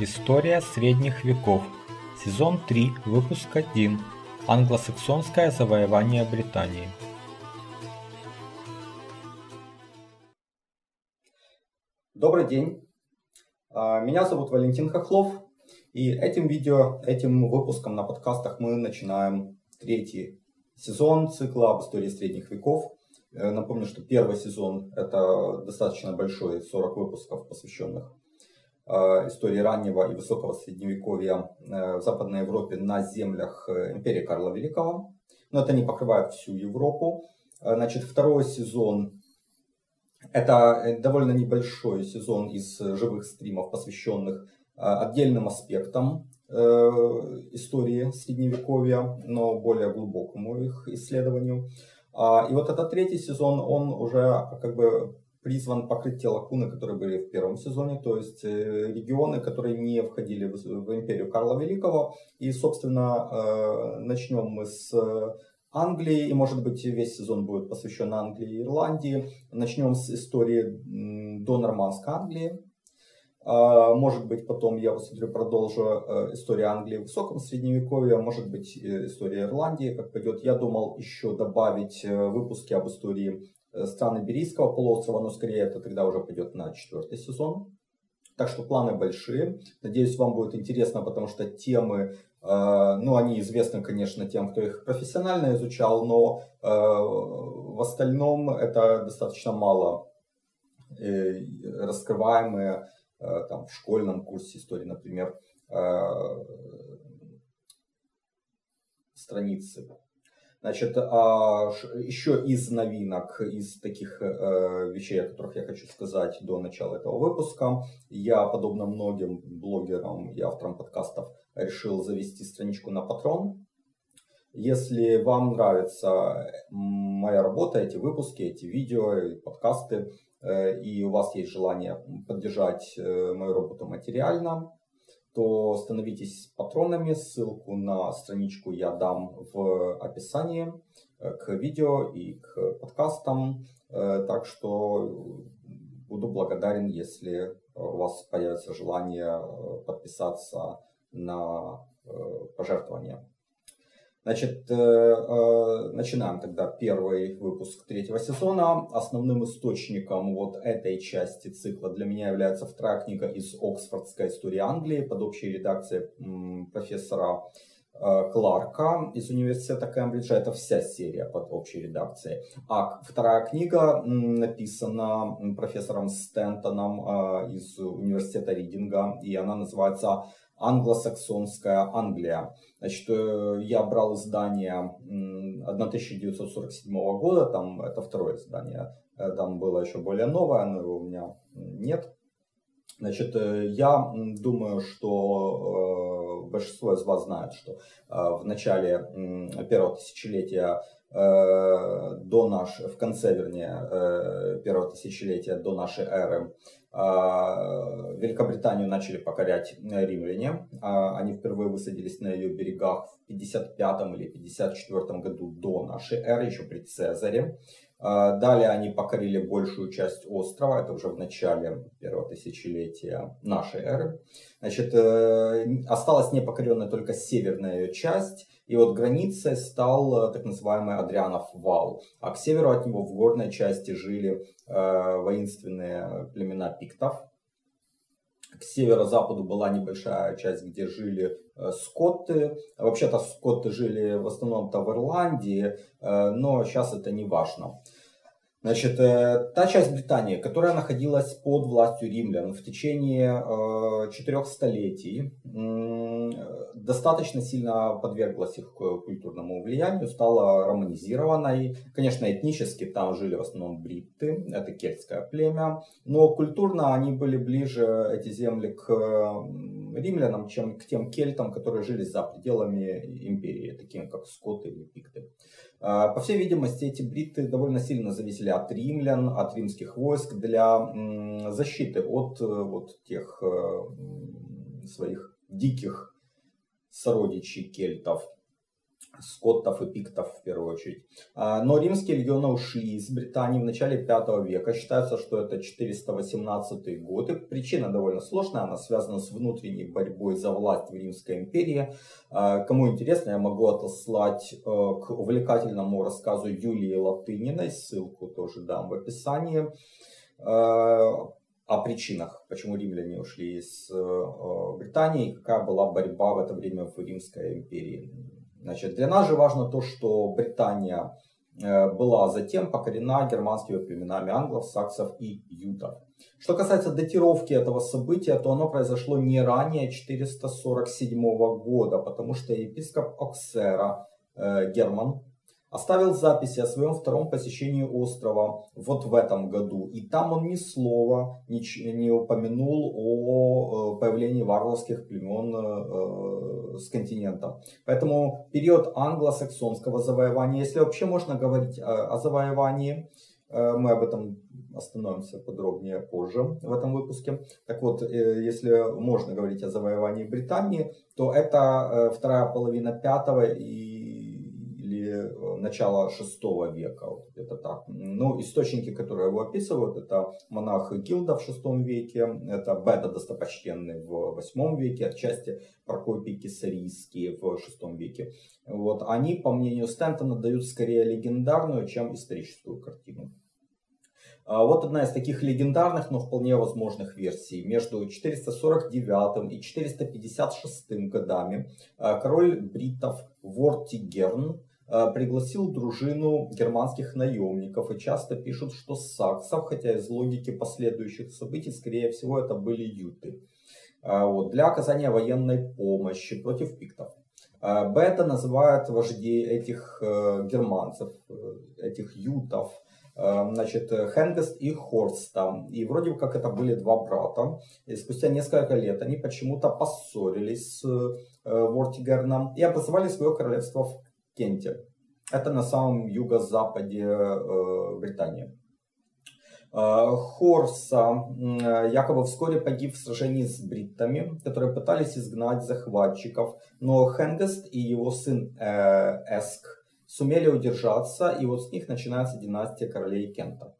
История средних веков. Сезон 3, выпуск 1. Англосаксонское завоевание Британии. Добрый день. А, меня зовут Валентин Хохлов. И этим видео, этим выпуском на подкастах мы начинаем третий сезон цикла об истории средних веков. Э, напомню, что первый сезон это достаточно большой, 40 выпусков, посвященных истории раннего и высокого средневековья э, в Западной Европе на землях э, империи Карла Великого. Но это не покрывает всю Европу. Значит, второй сезон это довольно небольшой сезон из живых стримов, посвященных отдельным аспектам истории Средневековья, но более глубокому их исследованию. А, и вот этот третий сезон, он уже как бы призван покрыть те лакуны, которые были в первом сезоне, то есть э, регионы, которые не входили в, империю Карла Великого. И, собственно, э, начнем мы с Англии, и, может быть, весь сезон будет посвящен Англии и Ирландии. Начнем с истории до нормандской Англии. Может быть, потом я посмотрю, продолжу э, историю Англии в высоком средневековье, может быть, история Ирландии, как пойдет. Я думал еще добавить выпуски об истории Э, страны Берийского полуострова, но скорее это тогда уже пойдет на четвертый сезон. Так что планы большие. Надеюсь, вам будет интересно, потому что темы, э, ну, они известны, конечно, тем, кто их профессионально изучал, но э, в остальном это достаточно мало раскрываемые там, в школьном курсе истории, например, страницы Значит, а, еще из новинок, из таких э, вещей, о которых я хочу сказать до начала этого выпуска, я, подобно многим блогерам и авторам подкастов, решил завести страничку на Patreon. Если вам нравится моя работа, эти выпуски, эти видео, подкасты, э, и у вас есть желание поддержать э, мою работу материально, то становитесь патронами. Ссылку на страничку я дам в описании э, к видео и к подкастам. Э, так что буду благодарен, если у вас появится желание э, подписаться на пожертвования. Значит, э, э, начинаем тогда первый выпуск третьего сезона. Основным источником вот этой части цикла для меня является вторая книга из Оксфордской истории Англии под общей редакцией профессора э, Кларка из университета Кембриджа. Это вся серия под общей редакцией. А вторая книга написана профессором Стентоном из университета Ридинга, и она называется «Англосаксонская Англия». Значит, э, я брал издание 1947 года, там это второе издание, э, там было еще более новое, но его у меня нет. Значит, э, я думаю, что большинство из вас знает, что в начале первого тысячелетия до наш, в конце, вернее, первого тысячелетия до нашей эры Великобританию начали покорять э, римляне. Они впервые высадились на ее берегах в 55 или 54 году до нашей эры, еще при Цезаре. А, далее они покорили большую часть острова, это уже в начале первого тысячелетия нашей эры. Значит, э, осталась непокоренная только северная ее часть, и вот границей стал э, так называемый Адрианов вал. А к северу от него в горной части жили э, воинственные племена пиктов. К северо-западу была небольшая часть, где жили скотты. Вообще-то скотты жили в основном-то в Ирландии, э, но сейчас это не важно. Значит, э, та часть Британии, которая находилась под властью римлян в течение э, четырех столетий, достаточно сильно подверглась их культурному влиянию, стала романизированной. Конечно, этнически там жили в основном бритты, это кельтское племя, но культурно они были ближе, эти земли, к римлянам, чем к тем кельтам, которые жили за пределами империи, таким как скоты или пикты. А, по всей видимости, эти бритты довольно сильно зависели от римлян, от римских войск для защиты от э, вот тех э, своих диких сородичей кельтов. Скоттов и пиктов в первую очередь. А, но римские легионы ушли из Британии в начале 5 века. Считается, что это 418 год. И причина довольно сложная, она связана с внутренней борьбой за власть в Римской империи. А, кому интересно, я могу отослать э, к увлекательному рассказу Юлии Латыниной, ссылку тоже дам в описании а, о причинах, почему римляне ушли из э, Британии, какая была борьба в это время в Римской империи. Значит, для нас же важно то, что Британия э, была затем покорена германскими племенами англов, саксов и ютов. Что касается датировки этого события, то оно произошло не ранее 447 года, потому что епископ Оксера э, Герман оставил записи о своем втором посещении острова вот в этом году. И там он ни слова не упомянул о э, появлении варварских племен э, э, с континента. Поэтому период англосаксонского завоевания, если вообще можно говорить о завоевании, мы об этом остановимся подробнее позже в этом выпуске. Так вот, если можно говорить о завоевании Британии, то это вторая половина пятого и Э, начала шестого века, вот это так. Ну, источники, которые его описывают, это монах Гилда в шестом веке, это Беда достопочтенный в восьмом веке, отчасти Прокопий Кесарийский в шестом веке. Вот, они, по мнению Стентона, дают скорее легендарную, чем историческую картину. А вот одна из таких легендарных, но вполне возможных версий. Между 449 и 456 годами а, король бритов Вортигерн Э, пригласил дружину германских наемников и часто пишут, что саксов, хотя из логики последующих событий, скорее всего, это были юты. Э, вот, для оказания военной помощи против пиктов. Э, Бета называют вождей этих германцев, этих ютов, значит, Хенгест и Хорста. И вроде как это были два брата. И спустя несколько лет они почему-то поссорились с Вортигерном и образовали свое королевство в Кенте. Это на самом юго-западе э, Британии. Э, Хорса якобы вскоре погиб в сражении с бриттами, которые пытались изгнать захватчиков, но Хенгест и его сын э, Эск сумели удержаться, и вот с них начинается династия королей Кента.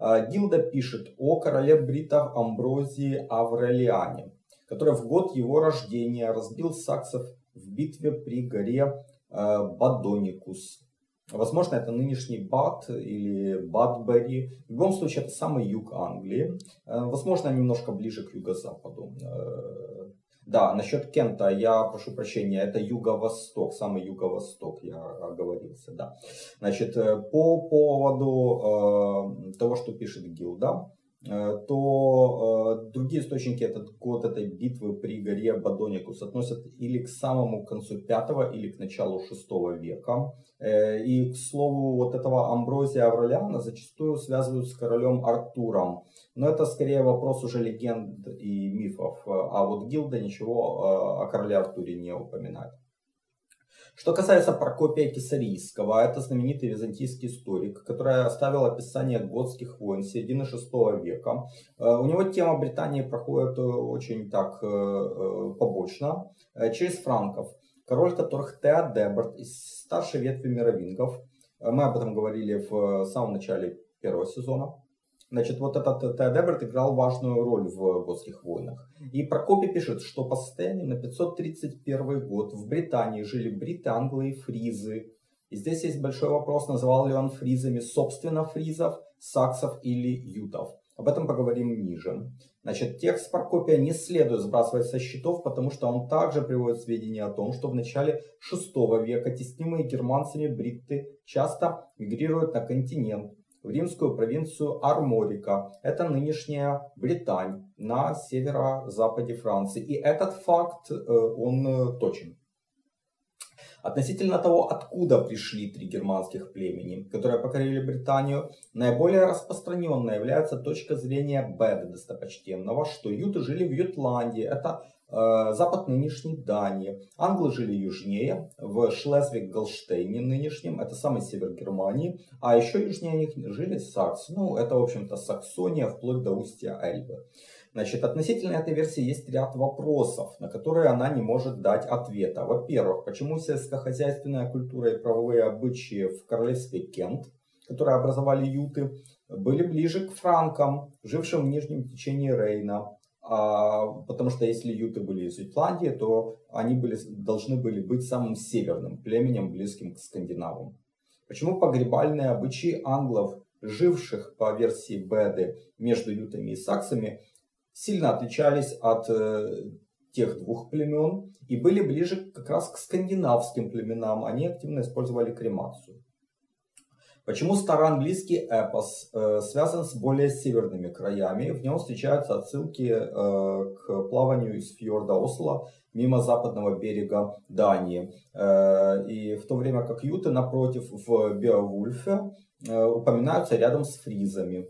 Гилда пишет о короле бриттов Амброзии Аврелиане, который в год его рождения разбил саксов в битве при горе Бадоникус. Возможно, это нынешний Бад или Бадбери. В любом случае, это самый юг Англии. Э, возможно, немножко ближе к юго-западу. Э, да, насчет Кента я прошу прощения, это юго-восток, самый юго-восток, я оговорился, да. Значит, по поводу э, того, что пишет Гилда, Э, то э, другие источники этот год этой битвы при горе Бадоникус относят или к самому концу 5 или к началу 6 века. Э, и, к слову, вот этого Амброзия Аврелиана зачастую связывают с королем Артуром. Но это скорее вопрос уже легенд и мифов. А вот Гилда ничего о короле Артуре не упоминает. Что касается Прокопия Кесарийского, это знаменитый византийский историк, который оставил описание готских войн середины VI века. Э, у него тема Британии проходит э, очень так э, побочно, через франков, король которых Теодеберт из старшей ветви мировингов. Мы об этом говорили в самом начале первого сезона. Значит, вот этот Теодеберт играл важную роль в готских войнах. И Прокопий пишет, что по состоянию на 531 год в Британии жили бриты, англы и фризы. И здесь есть большой вопрос, называл ли он фризами собственно фризов, саксов или ютов. Об этом поговорим ниже. Значит, текст Прокопия не следует сбрасывать со счетов, потому что он также приводит сведения о том, что в начале VI века теснимые германцами бритты часто мигрируют на континент, в римскую провинцию Арморика. Это нынешняя Британь на северо-западе Франции. И этот факт, э, он э, точен. Относительно того, откуда пришли три германских племени, которые покорили Британию, наиболее распространенной является точка зрения Беда достопочтенного, что юты жили в Ютландии. Это запад нынешней Дании. Англы жили южнее, в Шлезвиг-Голштейне нынешнем, это самый север Германии, а еще южнее них жили саксы. Ну, это, в общем-то, Саксония, вплоть до устья Эльбы. Значит, относительно этой версии есть ряд вопросов, на которые она не может дать ответа. Во-первых, почему сельскохозяйственная культура и правовые обычаи в королевстве Кент, которые образовали юты, были ближе к франкам, жившим в нижнем течении Рейна, потому что если юты были из Ютландии, то они были, должны были быть самым северным племенем, близким к скандинавам. Почему погребальные обычаи англов, живших по версии Беды между ютами и саксами, сильно отличались от э, тех двух племен и были ближе как раз к скандинавским племенам. Они активно использовали кремацию. Почему староанглийский эпос э, связан с более северными краями? В нем встречаются отсылки э, к плаванию из фьорда Осло мимо западного берега Дании. Э, и в то время как юты, напротив, в Беовульфе упоминаются рядом с фризами.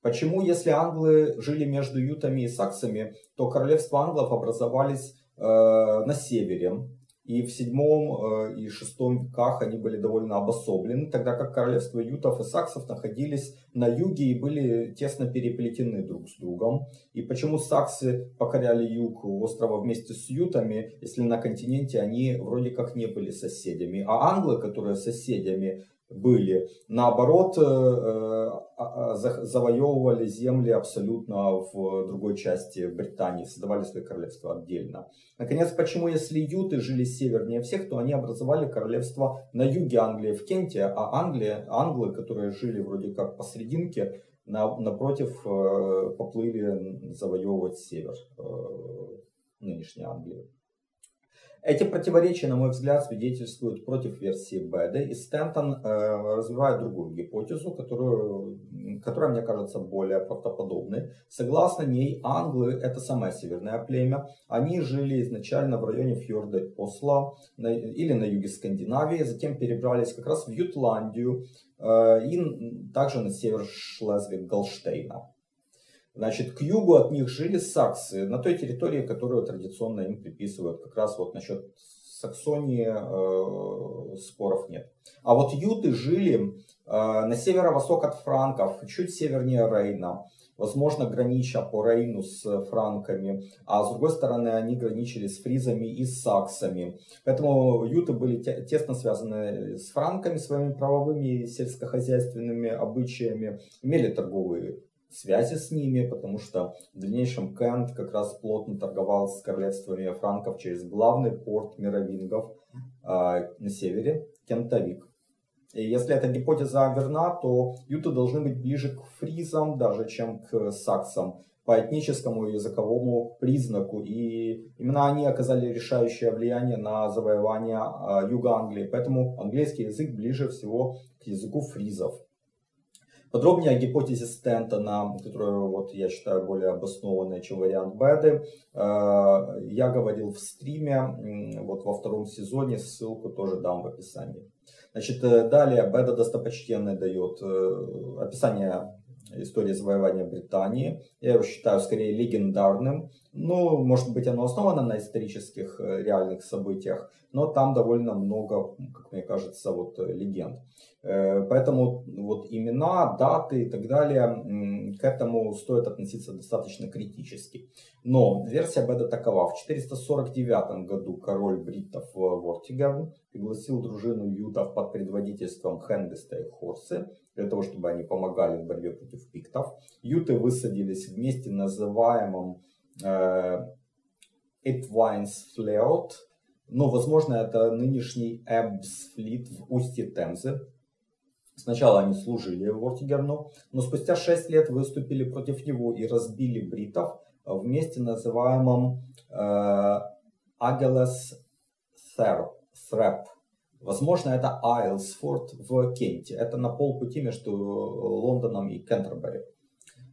Почему, если англы жили между ютами и саксами, то королевства англов образовались на севере, и в седьмом э, и шестом веках они были довольно обособлены, тогда как королевства ютов и саксов находились на юге и были тесно переплетены друг с другом. И почему саксы покоряли юг острова вместе с ютами, если на континенте они вроде как не были соседями, а англы, которые соседями, были. Наоборот, э, э, а, а, завоевывали земли абсолютно в другой части Британии, создавали свои королевства отдельно. Наконец, почему если юты жили севернее всех, то они образовали королевство на юге Англии, в Кенте, а Англия, англы, которые жили вроде как посерединке, напротив э, поплыли завоевывать север нынешней Англии. Эти противоречия, на мой взгляд, свидетельствуют против версии Беда, и Стентон э, развивает другую гипотезу, которую, которая мне кажется более правдоподобной. Согласно ней, англы – это самое северное племя. Они жили изначально в районе фьорда Осло на, или на юге Скандинавии, затем перебрались как раз в Ютландию э, и также на север Шлезвиг-Голштейна. Значит, к югу от них жили саксы, на той территории, которую традиционно им приписывают. Как раз вот насчет Саксонии э, споров нет. А вот юты жили э, на северо-восток от франков, чуть севернее Рейна. Возможно, гранича по Рейну с франками, а с другой стороны они граничили с фризами и с саксами. Поэтому юты были тесно связаны с франками, своими правовыми и сельскохозяйственными обычаями, имели торговые связи с ними, потому что в дальнейшем Кент как раз плотно торговал с королевствами франков через главный порт мировингов э, на севере, Кентавик. И если эта гипотеза верна, то юты должны быть ближе к фризам даже, чем к саксам по этническому и языковому признаку. И именно они оказали решающее влияние на завоевание э, юга Англии. Поэтому английский язык ближе всего к языку фризов. Подробнее о гипотезе Стентона, которую вот, я считаю более обоснованной, чем вариант Беды, э, я говорил в стриме вот во втором сезоне, ссылку тоже дам в описании. Значит, э, далее Беда достопочтенный дает э, описание истории завоевания Британии. Я его считаю скорее легендарным. Ну, может быть, оно основано на исторических реальных событиях, но там довольно много, как мне кажется, вот легенд. Э, поэтому вот имена, даты и так далее, к этому стоит относиться достаточно критически. Но версия Беда такова. В 449 году король бриттов Вортигарн пригласил дружину ютов под предводительством Хендеста и Хорсы для того, чтобы они помогали в борьбе против пиктов. Юты высадились в месте, называемом э, Эдвайнс Флеот, но, возможно, это нынешний Эбсфлит в устье Темзы. Сначала они служили Вортигерну, но спустя 6 лет выступили против него и разбили бритов в месте, называемом э, Агелес Срэп. Возможно, это Айлсфорд в Кенте. Это на полпути между Лондоном и Кентербери. Э,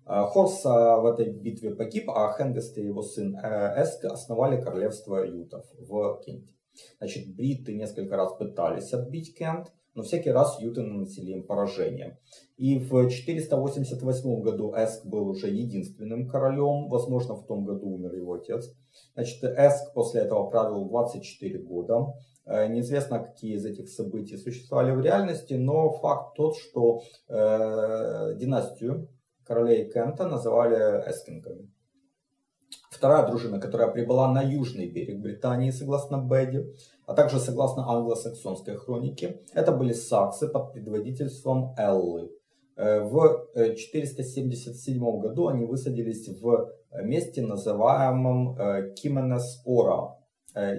Хорс в этой битве погиб, а Хенгест и его сын э, Эск основали королевство Ютов в Кенте. Значит, бриты несколько раз пытались отбить Кент, но всякий раз юты наносили им поражение. И в 488 году Эск был уже единственным королем, возможно, в том году умер его отец. Значит, Эск после этого правил 24 года. Э, неизвестно, какие из этих событий существовали в реальности, но факт тот, что э, династию королей Кента называли эскингами. Вторая дружина, которая прибыла на южный берег Британии, согласно Бэдди, а также согласно англосаксонской хронике, это были саксы под предводительством Эллы. Э, в 477 э, году они высадились в месте, называемом э, Кименес-Ора.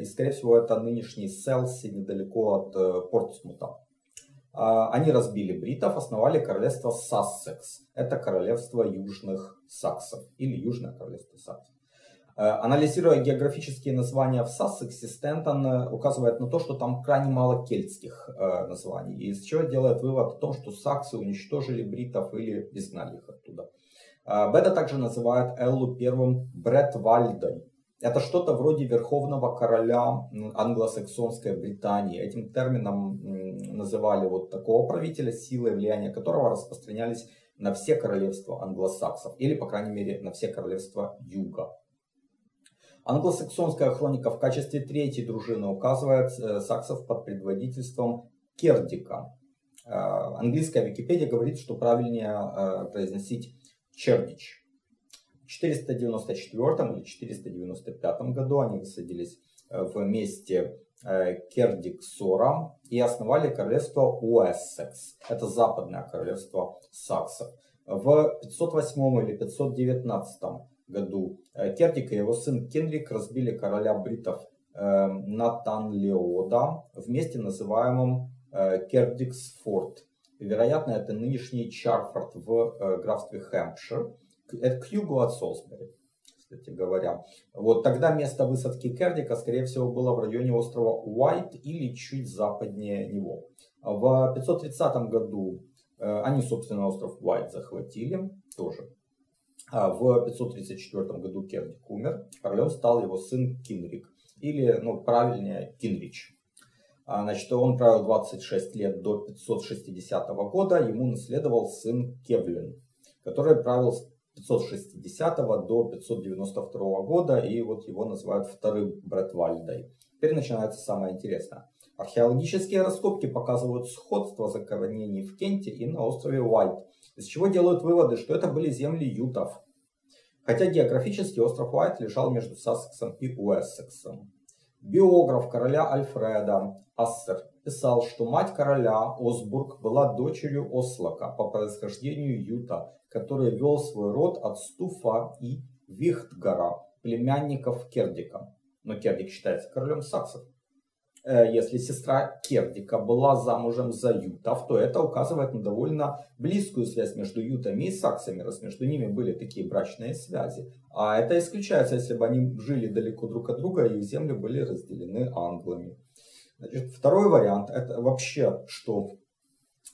И, скорее всего, это нынешний Селси, недалеко от Портсмута. А, они разбили бритов, основали королевство Сассекс. Это королевство южных саксов или Южное королевство саксов. Анализируя географические названия в Сассексе, Стентон указывает на то, что там крайне мало кельтских названий, из чего делает вывод о том, что саксы уничтожили бритов или изгнали их оттуда. Беда также называет Эллу первым Бретвальдой. Это что-то вроде верховного короля англосаксонской Британии. Этим термином называли вот такого правителя, силы влияния которого распространялись на все королевства англосаксов, или, по крайней мере, на все королевства юга. Англосаксонская хроника в качестве третьей дружины указывает э, саксов под предводительством Кердика. Э, английская Википедия говорит, что правильнее э, произносить Чердич. В 494 или 495 году они высадились в месте Кердик-Сора и основали королевство Уэссекс. Это западное королевство саксов. В 508 или 519 году Кердик и его сын Кенрик разбили короля бритов Натан Леода в месте, называемом Кердиксфорд. Вероятно, это нынешний Чарфорд в графстве Хэмпшир. Это к югу от Солсбери, кстати говоря. Вот тогда место высадки Кердика, скорее всего, было в районе острова Уайт или чуть западнее него. В 530 году они, собственно, остров Уайт захватили тоже. А в 534 году Кердик умер, королем стал его сын Кинрик, или, ну, правильнее, Кинрич. А, значит, он правил 26 лет до 560 года, ему наследовал сын Кевлин, который правил с 560 до 592 года, и вот его называют вторым Бретвальдой. Теперь начинается самое интересное. Археологические раскопки показывают сходство захоронений в Кенте и на острове Уайт, из чего делают выводы, что это были земли ютов. Хотя географически остров Уайт лежал между Сассексом и Уэссексом. Биограф короля Альфреда Ассер писал, что мать короля Осбург была дочерью Ослака по происхождению Юта, который вел свой род от Стуфа и Вихтгара, племянников Кердика. Но Кердик считается королем саксов. Э, если сестра Кердика была замужем за Ютов, то это указывает на довольно близкую связь между Ютами и Саксами, раз между ними были такие брачные связи. А это исключается, если бы они жили далеко друг от друга и их земли были разделены англами. Значит, второй вариант это вообще, что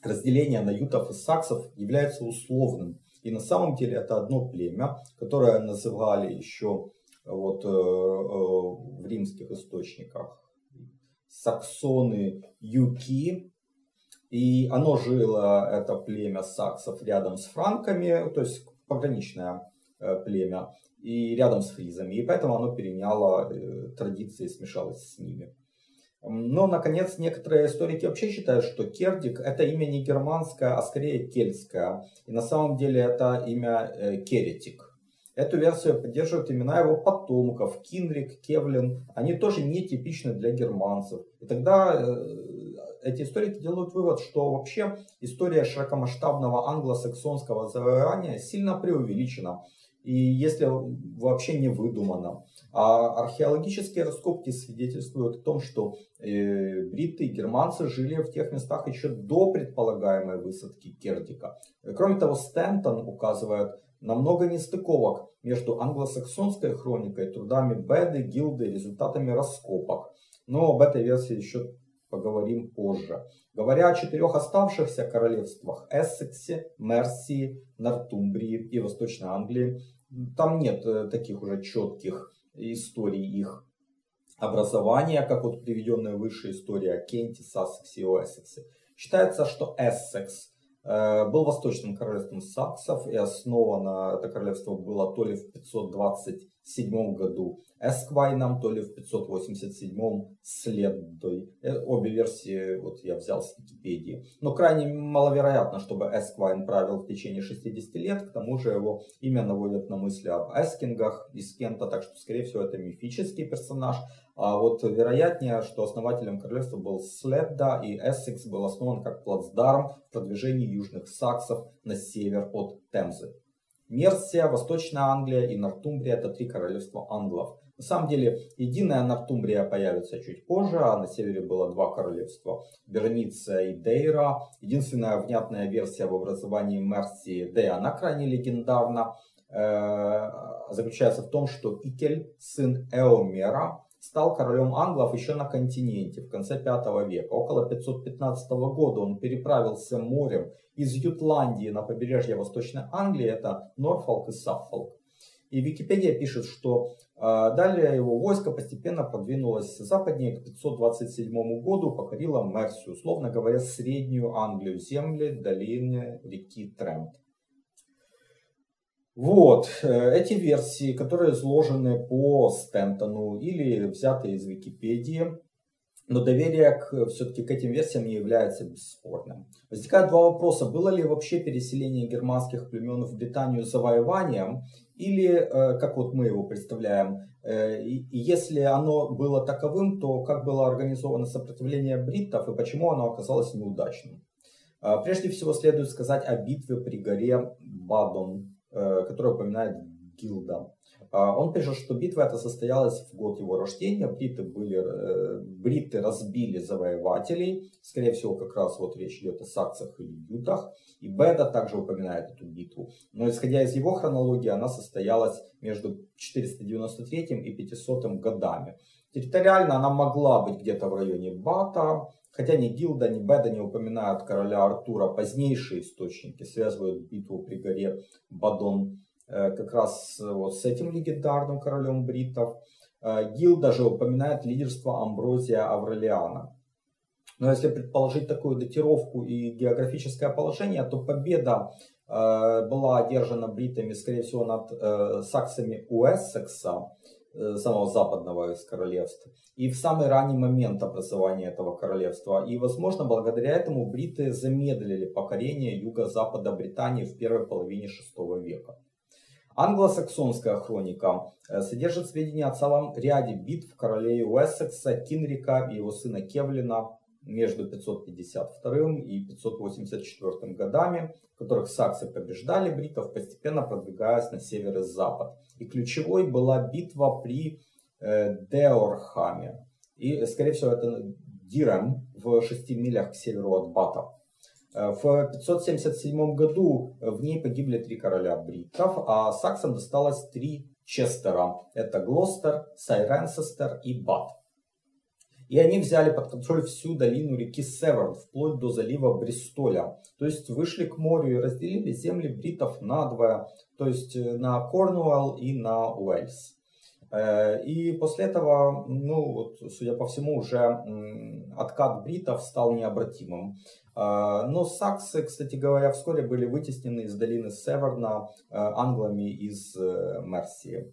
разделение на Ютов и Саксов является условным. И на самом деле это одно племя, которое называли еще вот, э, э, в римских источниках саксоны Юки. И оно жило, это племя саксов, рядом с франками, то есть пограничное э, племя, и рядом с фризами. И поэтому оно переняло э, традиции, смешалось с ними. Но, наконец, некоторые историки вообще считают, что Кердик это имя не германское, а скорее кельтское. И на самом деле это имя э, Керетик. Эту версию поддерживают имена его потомков, Кинрик, Кевлин. Они тоже не типичны для германцев. И тогда э, эти историки делают вывод, что вообще история широкомасштабного англосаксонского завоевания сильно преувеличена. И если вообще не выдумана. А археологические раскопки свидетельствуют о том, что э, бриты и германцы жили в тех местах еще до предполагаемой высадки Кердика. Кроме того, Стентон указывает на много нестыковок между англосаксонской хроникой, трудами Беды, Гилды результатами раскопок. Но об этой версии еще поговорим позже. Говоря о четырех оставшихся королевствах Эссексе, Мерсии, Нортумбрии и Восточной Англии, там нет э, таких уже четких историй их образования, как вот приведенная выше история о Кенте, Сассексе и Уэссексе. Считается, что Эссекс Э, был восточным королевством саксов, и основано это королевство было то ли в 527 587 году Эсквайном, то ли в 587 следой. Э, обе версии вот я взял с Википедии. Но крайне маловероятно, чтобы Эсквайн правил в течение 60 лет. К тому же его имя наводит на мысли об Эскингах из Кента, так что, скорее всего, это мифический персонаж. А вот вероятнее, что основателем королевства был Следда, и Эссекс был основан как плацдарм в продвижении южных саксов на север от Темзы. Мерсия, Восточная Англия и Нортумбрия – это три королевства англов. На самом деле, единая Нортумбрия появится чуть позже, а на севере было два королевства – Берниция и Дейра. Единственная внятная версия в образовании Мерсии, да и она крайне легендарна, э, заключается в том, что Икель, сын Эомера, стал королем англов еще на континенте в конце 5 века. Около 515 года он переправился морем из Ютландии на побережье Восточной Англии, это Норфолк и Саффолк. И Википедия пишет, что э, далее его войско постепенно продвинулось западнее к 527 году, покорило Мерсию, условно говоря, среднюю Англию, земли долины реки Трент. Вот, э, эти версии, которые изложены по Стентону или взяты из Википедии, но доверие к, все-таки к этим версиям не является бесспорным. Возникают два вопроса. Было ли вообще переселение германских племен в Британию завоеванием? Или, э, как вот мы его представляем, э, и если оно было таковым, то как было организовано сопротивление бриттов и почему оно оказалось неудачным? Прежде всего следует сказать о битве при горе Бадон который упоминает Гилда. А, он пишет, что битва эта состоялась в год его рождения. Бриты, были, э, бриты разбили завоевателей. Скорее всего, как раз вот речь идет о саксах или ютах. И Беда также упоминает эту битву. Но исходя из его хронологии, она состоялась между 493 и 500 годами. Территориально она могла быть где-то в районе Бата, Хотя ни Гилда, ни Беда не упоминают короля Артура, позднейшие источники связывают битву при горе Бадон э, как раз э, вот с этим легендарным королем бритов. Э, Гил даже упоминает лидерство Амброзия Аврелиана. Но если предположить такую датировку и географическое положение, то победа была одержана бритами, скорее всего, над саксами Уэссекса, самого западного из королевств, и в самый ранний момент образования этого королевства. И, возможно, благодаря этому бриты замедлили покорение юго-запада Британии в первой половине VI века. Англосаксонская хроника э, содержит сведения о целом ряде битв королей Уэссекса, Кинрика и его сына Кевлина между 552 и 584 годами, в которых саксы побеждали бритов, постепенно продвигаясь на север и запад. И ключевой была битва при э, Деорхаме. И, скорее всего, это Дирем в 6 милях к северу от Бата. Э, в 577 году в ней погибли три короля бритов, а саксам досталось три Честера. Это Глостер, Сайренсестер и Бат. И они взяли под контроль всю долину реки Северн, вплоть до залива Бристоля. То есть вышли к морю и разделили земли бритов надвое, то есть э, на Корнуэлл и на Уэльс. Э, и после этого, ну, вот, судя по всему, уже откат бритов стал необратимым. Э, но саксы, кстати говоря, вскоре были вытеснены из долины Северна англами из Мерсии.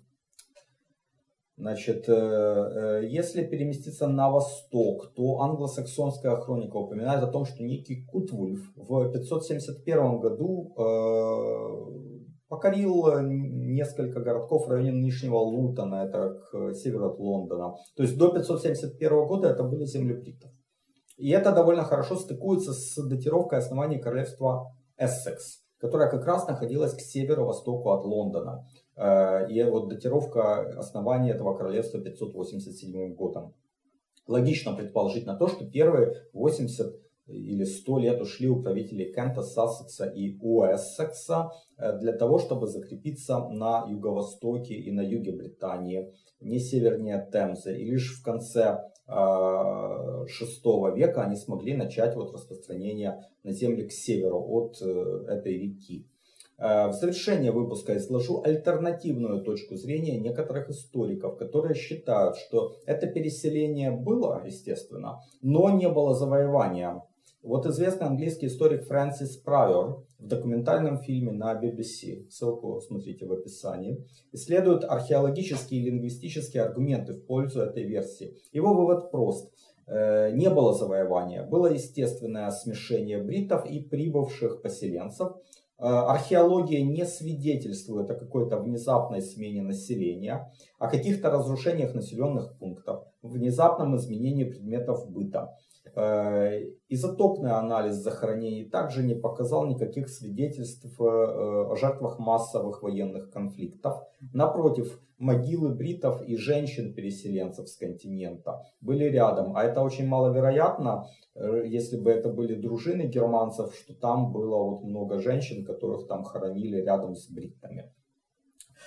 Значит, э, э, если переместиться на восток, то англосаксонская хроника упоминает о том, что некий Кутвульф в 571 году э, покорил несколько городков в районе нынешнего Лутона, это к северу от Лондона. То есть до 571 года это были земли бриттов. И это довольно хорошо стыкуется с датировкой основания королевства Эссекс, которое как раз находилось к северо-востоку от Лондона. Э, и вот датировка основания этого королевства 587 годом. Логично предположить на то, что первые 80 или 100 лет ушли у правителей Кента, Сассекса и Уэссекса э, для того, чтобы закрепиться на юго-востоке и на юге Британии, не севернее Темзы. И лишь в конце VI э, века они смогли начать вот распространение на земли к северу от этой реки. Э, в завершение выпуска изложу альтернативную точку зрения некоторых историков, которые считают, что это переселение было, естественно, но не было завоевания. Вот известный английский историк Фрэнсис Прайор в документальном фильме на BBC, ссылку смотрите в описании, исследует археологические и лингвистические аргументы в пользу этой версии. Его вывод прост. Э, не было завоевания, было естественное смешение бритов и прибывших поселенцев. Э, археология не свидетельствует о какой-то внезапной смене населения, о каких-то разрушениях населенных пунктов, внезапном изменении предметов быта. Э, изотопный анализ захоронений также не показал никаких свидетельств э, о жертвах массовых военных конфликтов. Напротив, могилы бритов и женщин-переселенцев с континента были рядом. А это очень маловероятно, э, если бы это были дружины германцев, что там было вот много женщин, которых там хоронили рядом с бритами.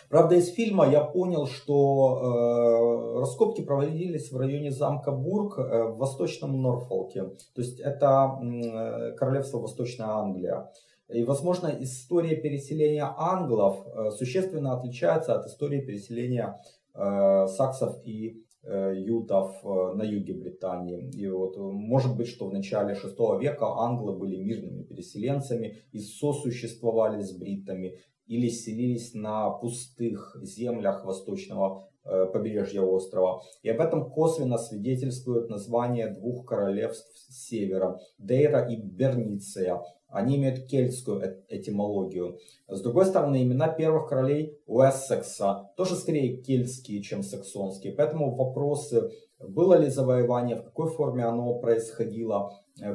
Правда, из фильма я понял, что э, раскопки проводились в районе замка Бург э, в восточном Норфолке. То есть это э, королевство Восточная Англия. И, возможно, история переселения англов э, существенно отличается от истории переселения э, саксов и э, ютов э, на юге Британии. И вот может быть, что в начале 6 века англы были мирными переселенцами и сосуществовали с бритами или селились на пустых землях восточного э, побережья острова. И об этом косвенно свидетельствует название двух королевств севера, Дейра и Берниция. Они имеют кельтскую э, этимологию. С другой стороны, имена первых королей Уэссекса тоже скорее кельтские, чем саксонские. Поэтому вопросы, было ли завоевание, в какой форме оно происходило,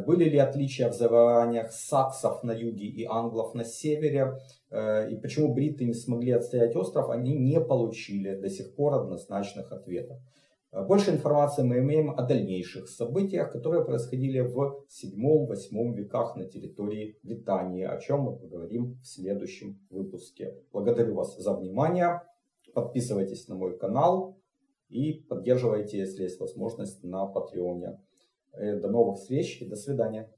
были ли отличия в завоеваниях саксов на юге и англов на севере? Э, и почему бриты не смогли отстоять остров, они не получили до сих пор однозначных ответов. Э, больше информации мы имеем о дальнейших событиях, которые происходили в 7-8 веках на территории Британии, о чем мы поговорим в следующем выпуске. Благодарю вас за внимание. Подписывайтесь на мой канал и поддерживайте, если есть возможность, на Патреоне. Э, до новых встреч и до свидания.